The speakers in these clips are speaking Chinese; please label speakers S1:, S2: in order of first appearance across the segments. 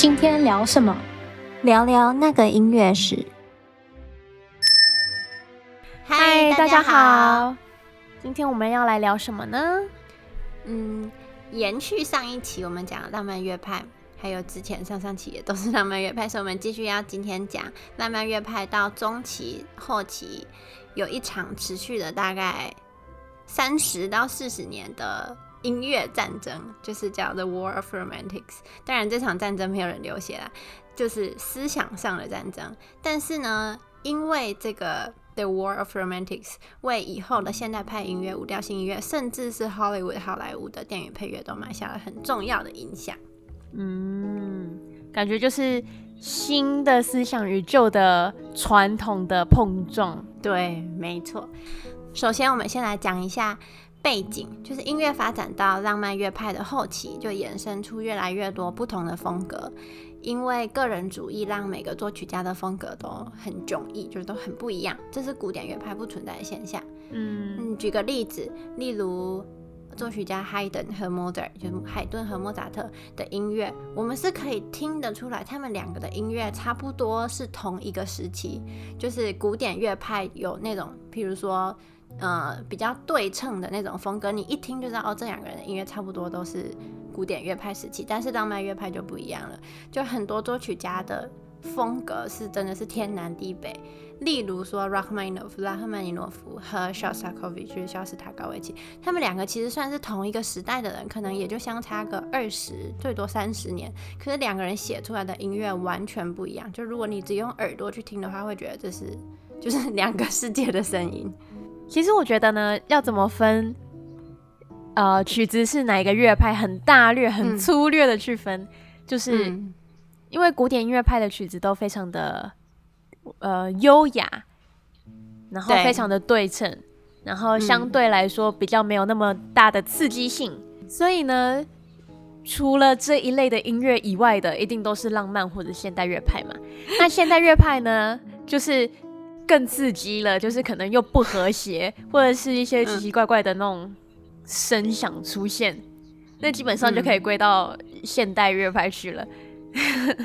S1: 今天聊什么？
S2: 聊聊那个音乐史。
S1: 嗨，大家好。今天我们要来聊什么呢？
S3: 嗯，延续上一期我们讲浪漫乐派，还有之前上上期也都是浪漫乐派，所以我们继续要今天讲浪漫乐派到中期后期有一场持续的大概三十到四十年的。音乐战争就是叫 The War of Romantics，当然这场战争没有人流血啦，就是思想上的战争。但是呢，因为这个 The War of Romantics 为以后的现代派音乐、无调性音乐，甚至是 Hollywood 好莱坞的电影配乐都埋下了很重要的影响。
S1: 嗯，感觉就是新的思想与旧的传统的碰撞。
S3: 对，没错。首先，我们先来讲一下。背景就是音乐发展到浪漫乐派的后期，就衍生出越来越多不同的风格。因为个人主义让每个作曲家的风格都很迥异，就是都很不一样，这是古典乐派不存在的现象。嗯，嗯，举个例子，例如作曲家海顿和莫扎特，就是海顿和莫扎特的音乐，我们是可以听得出来，他们两个的音乐差不多是同一个时期，就是古典乐派有那种，譬如说。呃，比较对称的那种风格，你一听就知道哦，这两个人的音乐差不多都是古典乐派时期，但是浪漫乐派就不一样了，就很多作曲家的风格是真的是天南地北。例如说拉赫曼尼诺夫、拉赫曼尼诺夫和肖斯塔科维奇、肖斯塔高维奇，他们两个其实算是同一个时代的人，可能也就相差个二十，最多三十年，可是两个人写出来的音乐完全不一样。就如果你只用耳朵去听的话，会觉得这是就是两个世界的声音。
S1: 其实我觉得呢，要怎么分，呃，曲子是哪一个乐派，很大略、很粗略的去分，嗯、就是因为古典音乐派的曲子都非常的呃优雅，然后非常的对称，对然后相对来说比较没有那么大的刺激性，嗯、所以呢，除了这一类的音乐以外的，一定都是浪漫或者现代乐派嘛。那现代乐派呢，就是。更刺激了，就是可能又不和谐，或者是一些奇奇怪怪的那种声响出现，嗯、那基本上就可以归到现代乐派去了。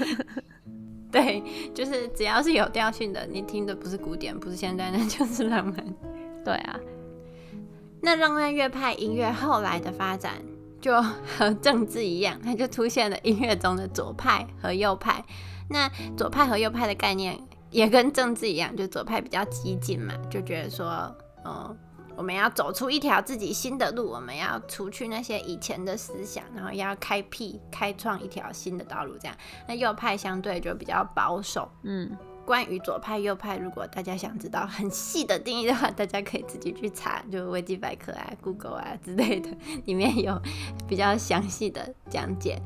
S3: 对，就是只要是有调性的，你听的不是古典，不是现代，那就是浪漫。
S1: 对啊，
S3: 那浪漫乐派音乐后来的发展就和政治一样，它就出现了音乐中的左派和右派。那左派和右派的概念。也跟政治一样，就左派比较激进嘛，就觉得说，嗯，我们要走出一条自己新的路，我们要除去那些以前的思想，然后要开辟、开创一条新的道路。这样，那右派相对就比较保守。嗯，关于左派、右派，如果大家想知道很细的定义的话，大家可以自己去查，就维基百科啊、Google 啊之类的，里面有比较详细的讲解。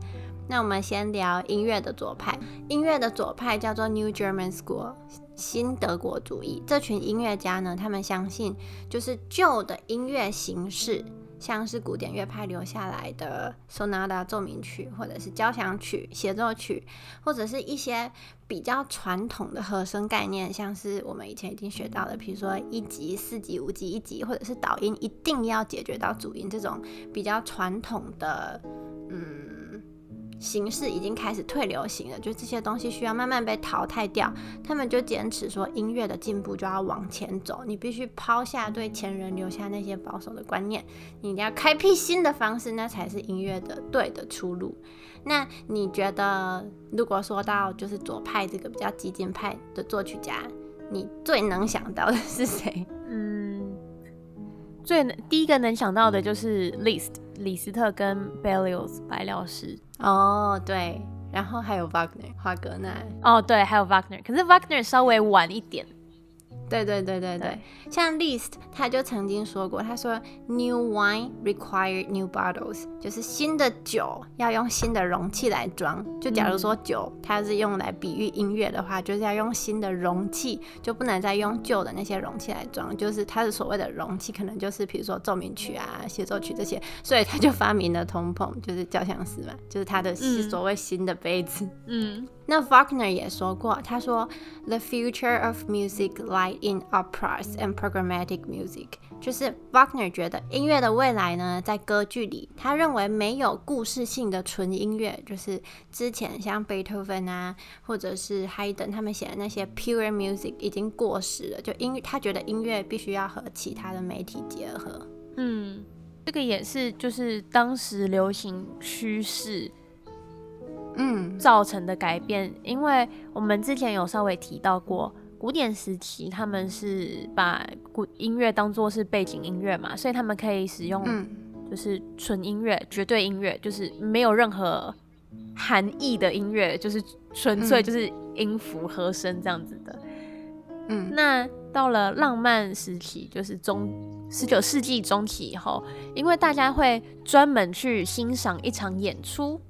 S3: 那我们先聊音乐的左派。音乐的左派叫做 New German School，新德国主义。这群音乐家呢，他们相信就是旧的音乐形式，像是古典乐派留下来的 Sonata 奏鸣曲，或者是交响曲、协奏曲，或者是一些比较传统的和声概念，像是我们以前已经学到的，比如说一级、四级、五级、一级，或者是导音一定要解决到主音这种比较传统的，形式已经开始退流行了，就这些东西需要慢慢被淘汰掉。他们就坚持说，音乐的进步就要往前走，你必须抛下对前人留下那些保守的观念，你要开辟新的方式，那才是音乐的对的出路。那你觉得，如果说到就是左派这个比较激进派的作曲家，你最能想到的是谁？
S1: 嗯，最能第一个能想到的就是 List 李斯特跟 Berlioz 白辽士。
S3: 哦，对，然后还有 Wagner 华格纳，
S1: 哦，对，还有 Wagner，可是 Wagner 稍微晚一点。
S3: 对对对对对，对像 Liszt 他就曾经说过，他说 New wine require new bottles，就是新的酒要用新的容器来装。就假如说酒它是用来比喻音乐的话，就是要用新的容器，就不能再用旧的那些容器来装。就是它的所谓的容器，可能就是比如说奏鸣曲啊、协奏曲这些，所以他就发明了通膨，就是交响诗嘛，就是他的所谓新的杯子。嗯。那 Wagner 也说过，他说：“The future of music lies in operas and programmatic music。”就是 Wagner 觉得音乐的未来呢，在歌剧里。他认为没有故事性的纯音乐，就是之前像贝多芬啊，或者是 Haydn 他们写的那些 pure music 已经过时了。就音，他觉得音乐必须要和其他的媒体结合。
S1: 嗯，这个也是就是当时流行趋势。嗯，造成的改变，因为我们之前有稍微提到过，古典时期他们是把古音乐当做是背景音乐嘛，所以他们可以使用就是纯音乐、绝对音乐，就是没有任何含义的音乐，就是纯粹就是音符和声这样子的。嗯，那到了浪漫时期，就是中十九世纪中期以后，因为大家会专门去欣赏一场演出。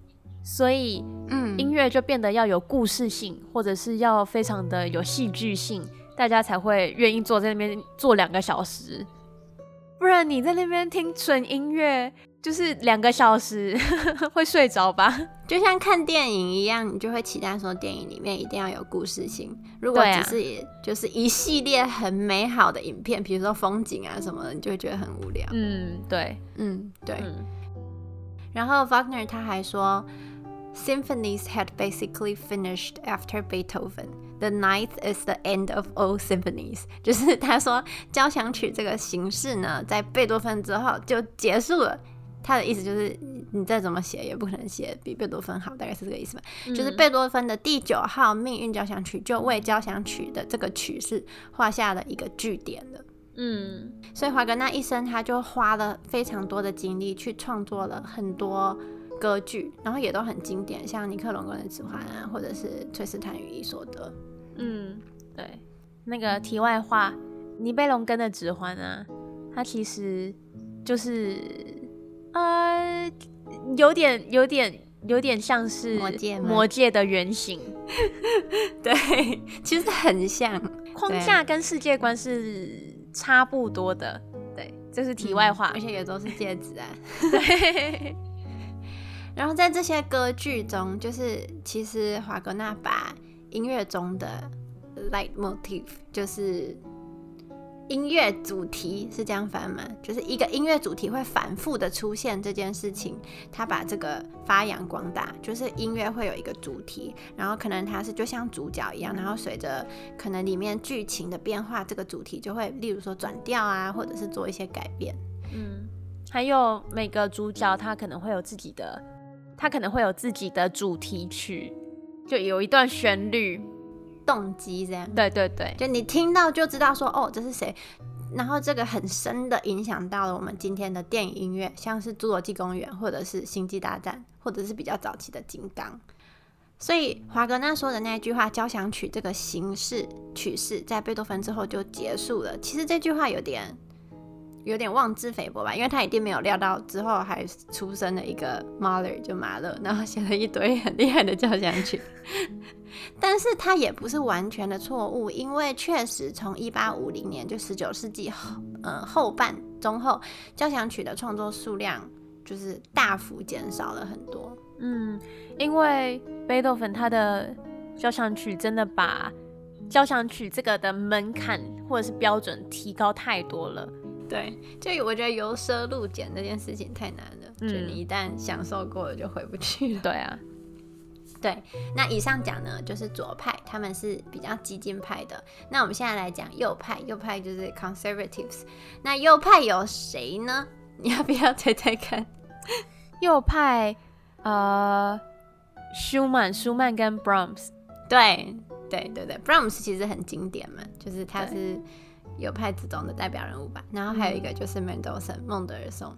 S1: 所以，嗯，音乐就变得要有故事性，或者是要非常的有戏剧性，大家才会愿意坐在那边坐两个小时。不然你在那边听纯音乐，就是两个小时 会睡着吧？
S3: 就像看电影一样，你就会期待说电影里面一定要有故事性。如果只是就是一系列很美好的影片，比如说风景啊什么的，你就会觉得很无聊。
S1: 嗯，对，
S3: 嗯，对。嗯、然后 Wagner 他还说。Symphonies had basically finished after Beethoven. The ninth is the end of all symphonies. 就是他说交响曲这个形式呢，在贝多芬之后就结束了。他的意思就是，你再怎么写也不可能写比贝多芬好，大概是这个意思吧。嗯、就是贝多芬的第九号命运交响曲就为交响曲的这个曲式画下了一个句点的。嗯，所以华格纳一生他就花了非常多的精力去创作了很多。歌剧，然后也都很经典，像尼克龙根的指环啊，或者是崔斯坦与伊索德。
S1: 嗯，对。那个题外话，尼贝龙根的指环啊，它其实就是呃，有点、有点、有点像是魔戒魔戒的原型。
S3: 对，其实很像，
S1: 框架跟世界观是差不多的。对，这是题外话，
S3: 嗯、而且也都是戒指啊。对。然后在这些歌剧中，就是其实华格纳把音乐中的 light motif，就是音乐主题是这样翻吗？就是一个音乐主题会反复的出现这件事情，他把这个发扬光大，就是音乐会有一个主题，然后可能它是就像主角一样，然后随着可能里面剧情的变化，这个主题就会，例如说转调啊，或者是做一些改变。
S1: 嗯，还有每个主角他可能会有自己的。他可能会有自己的主题曲，就有一段旋律、
S3: 动机这样。
S1: 对对对，
S3: 就你听到就知道说哦，这是谁。然后这个很深的影响到了我们今天的电影音乐，像是《侏罗纪公园》或者是《星际大战》，或者是比较早期的《金刚》。所以华格纳说的那句话“交响曲这个形式曲式在贝多芬之后就结束了”，其实这句话有点。有点妄自菲薄吧，因为他一定没有料到之后还出生了一个 Mahler 就马勒，然后写了一堆很厉害的交响曲。但是他也不是完全的错误，因为确实从一八五零年就十九世纪后，呃后半中后，交响曲的创作数量就是大幅减少了很多。
S1: 嗯，因为贝多芬他的交响曲真的把交响曲这个的门槛或者是标准提高太多了。
S3: 对，就我觉得由奢入俭这件事情太难了，嗯、就你一旦享受过了就回不去了。
S1: 对啊，
S3: 对。那以上讲呢，就是左派，他们是比较激进派的。那我们现在来讲右派，右派就是 conservatives。那右派有谁呢？你要不要猜猜看？
S1: 右派，呃，舒曼，舒曼跟 Brahms。
S3: 对，对，对，对，Brahms 其实很经典嘛，就是他是。右派子中的代表人物吧，然后还有一个就是 Mendelssohn 孟德尔松。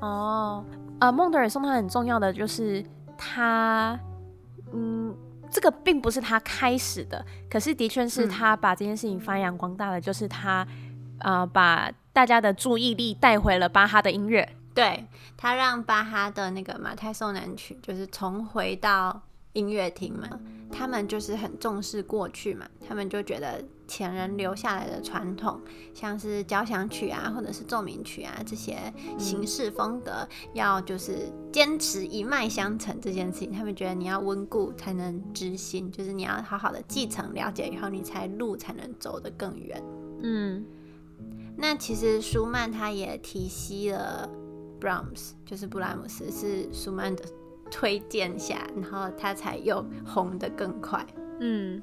S1: 哦，呃，孟德尔松他很重要的就是他，嗯，这个并不是他开始的，可是的确是他把这件事情发扬光大的，嗯、就是他，啊、呃，把大家的注意力带回了巴哈的音乐，
S3: 对，他让巴哈的那个马太受难曲就是重回到音乐厅嘛，他们就是很重视过去嘛，他们就觉得前人留下来的传统，像是交响曲啊，或者是奏鸣曲啊这些形式风格，嗯、要就是坚持一脉相承这件事情，他们觉得你要温故才能知新，就是你要好好的继承了解以后，你才路才能走得更远。嗯，那其实舒曼他也提携了 Brahms，就是布拉姆斯是舒曼的。推荐下，然后他才又红的更快。嗯，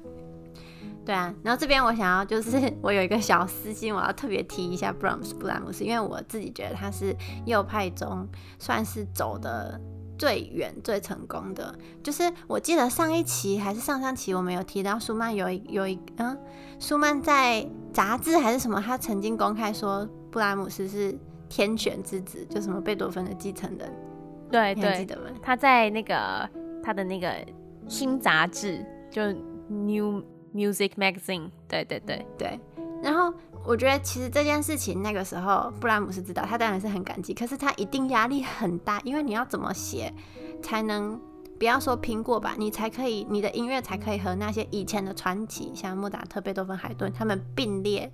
S3: 对啊。然后这边我想要就是 我有一个小私心，我要特别提一下 Brahms 布莱姆斯，因为我自己觉得他是右派中算是走的最远、最成功的。就是我记得上一期还是上上期，我们有提到舒曼有一有一嗯，舒曼在杂志还是什么，他曾经公开说布拉姆斯是天选之子，就什么贝多芬的继承人。
S1: 对对，他在那个他的那个新杂志，就 New Music Magazine，对对对
S3: 对。然后我觉得其实这件事情那个时候布拉姆斯知道，他当然是很感激，可是他一定压力很大，因为你要怎么写才能不要说苹果吧，你才可以你的音乐才可以和那些以前的传奇，像莫扎特、贝多芬、海顿他们并列。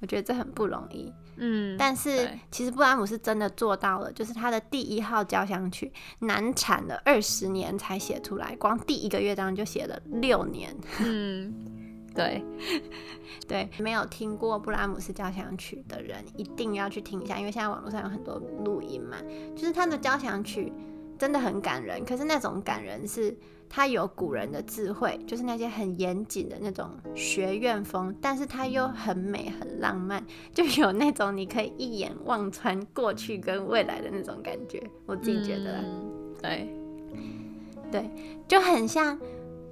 S3: 我觉得这很不容易，嗯，但是其实布拉姆是真的做到了，就是他的第一号交响曲难产了二十年才写出来，光第一个乐章就写了六年，
S1: 嗯，对，
S3: 对，没有听过布拉姆斯交响曲的人一定要去听一下，因为现在网络上有很多录音嘛，就是他的交响曲真的很感人，可是那种感人是。他有古人的智慧，就是那些很严谨的那种学院风，但是他又很美、很浪漫，就有那种你可以一眼望穿过去跟未来的那种感觉。我自己觉得，
S1: 嗯、对，
S3: 对，就很像。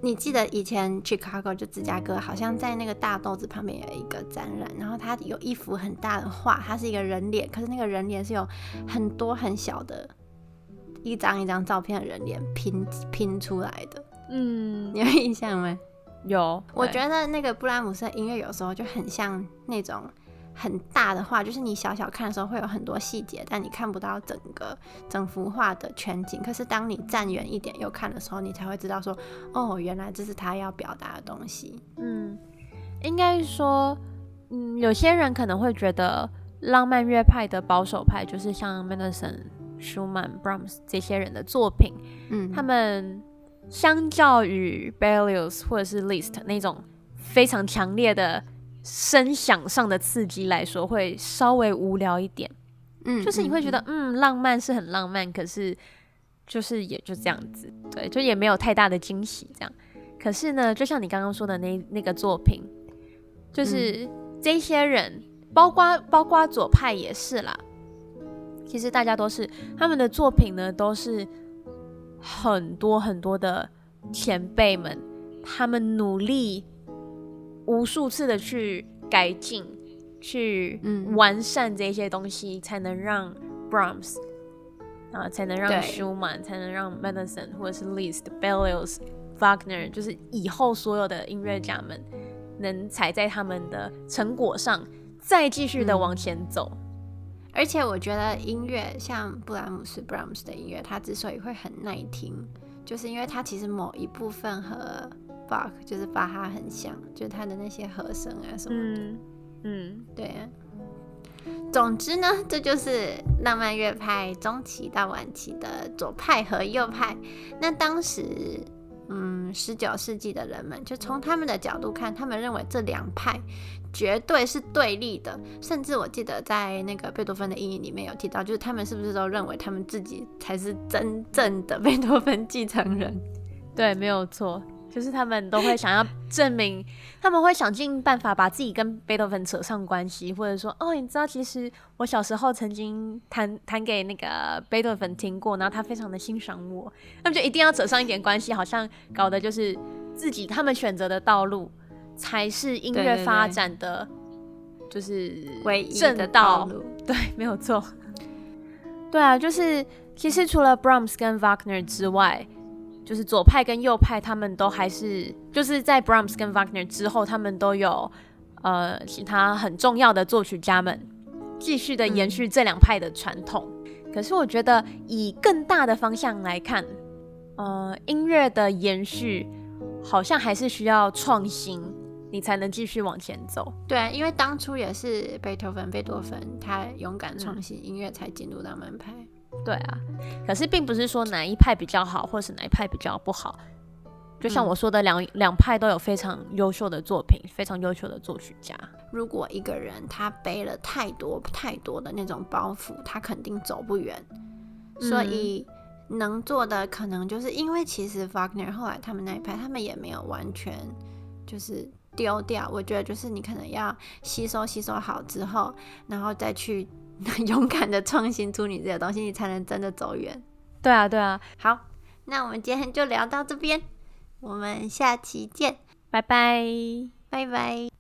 S3: 你记得以前 Chicago 就芝加哥，好像在那个大豆子旁边有一个展览，然后它有一幅很大的画，它是一个人脸，可是那个人脸是有很多很小的。一张一张照片的人脸拼拼出来的，嗯，你有印象吗？
S1: 有，
S3: 我觉得那个布拉姆斯的音乐有时候就很像那种很大的画，就是你小小看的时候会有很多细节，但你看不到整个整幅画的全景。可是当你站远一点又看的时候，你才会知道说，哦，原来这是他要表达的东西。
S1: 嗯，应该说，嗯，有些人可能会觉得浪漫乐派的保守派就是像 Mendelssohn 舒曼、Brahms 这些人的作品，嗯，他们相较于 Berlioz 或者是 Liszt 那种非常强烈的声响上的刺激来说，会稍微无聊一点。嗯，就是你会觉得，嗯，嗯，浪漫是很浪漫，可是就是也就这样子，对，就也没有太大的惊喜这样。可是呢，就像你刚刚说的那那个作品，就是这些人，包括包括左派也是啦。其实大家都是他们的作品呢，都是很多很多的前辈们，他们努力无数次的去改进、去完善这些东西，才能让 Brahms 啊，才能让舒曼，才能让 Mendelssohn 或者是 Liszt、Berlioz、Wagner，就是以后所有的音乐家们能踩在他们的成果上，再继续的往前走。嗯
S3: 而且我觉得音乐像布拉姆斯、（Brahms） 的音乐，它之所以会很耐听，就是因为它其实某一部分和巴赫就是巴哈很像，就是他的那些和声啊什么的。嗯，嗯对啊。总之呢，这就是浪漫乐派中期到晚期的左派和右派。那当时。嗯，十九世纪的人们就从他们的角度看，他们认为这两派绝对是对立的。甚至我记得在那个贝多芬的阴影里面有提到，就是他们是不是都认为他们自己才是真正的 贝多芬继承人？
S1: 对，没有错。就是他们都会想要证明，他们会想尽办法把自己跟贝多芬扯上关系，或者说，哦，你知道，其实我小时候曾经弹弹给那个贝多芬听过，然后他非常的欣赏我，他们就一定要扯上一点关系，好像搞的就是自己他们选择的道路才是音乐发展的，就是唯一的道路。对，没有错。对啊，就是其实除了 Brahms 跟 Wagner 之外。就是左派跟右派，他们都还是就是在 Brahms 跟 Wagner 之后，他们都有呃其他很重要的作曲家们继续的延续这两派的传统。嗯。可是我觉得以更大的方向来看，呃，音乐的延续好像还是需要创新，你才能继续往前走。
S3: 对，因为当初也是贝多芬，贝多芬他勇敢创新，嗯、音乐才进入到门派。
S1: 对啊，可是并不是说哪一派比较好，或是哪一派比较不好。就像我说的两，两、嗯、两派都有非常优秀的作品，非常优秀的作曲家。
S3: 如果一个人他背了太多太多的那种包袱，他肯定走不远。嗯、所以能做的可能就是因为其实 Wagner 后来他们那一派，他们也没有完全就是丢掉。我觉得就是你可能要吸收吸收好之后，然后再去 勇敢的创新出你这个东西，你才能真的走远。
S1: 对啊，对啊。
S3: 好，那我们今天就聊到这边。我们下期见，
S1: 拜拜，
S3: 拜拜。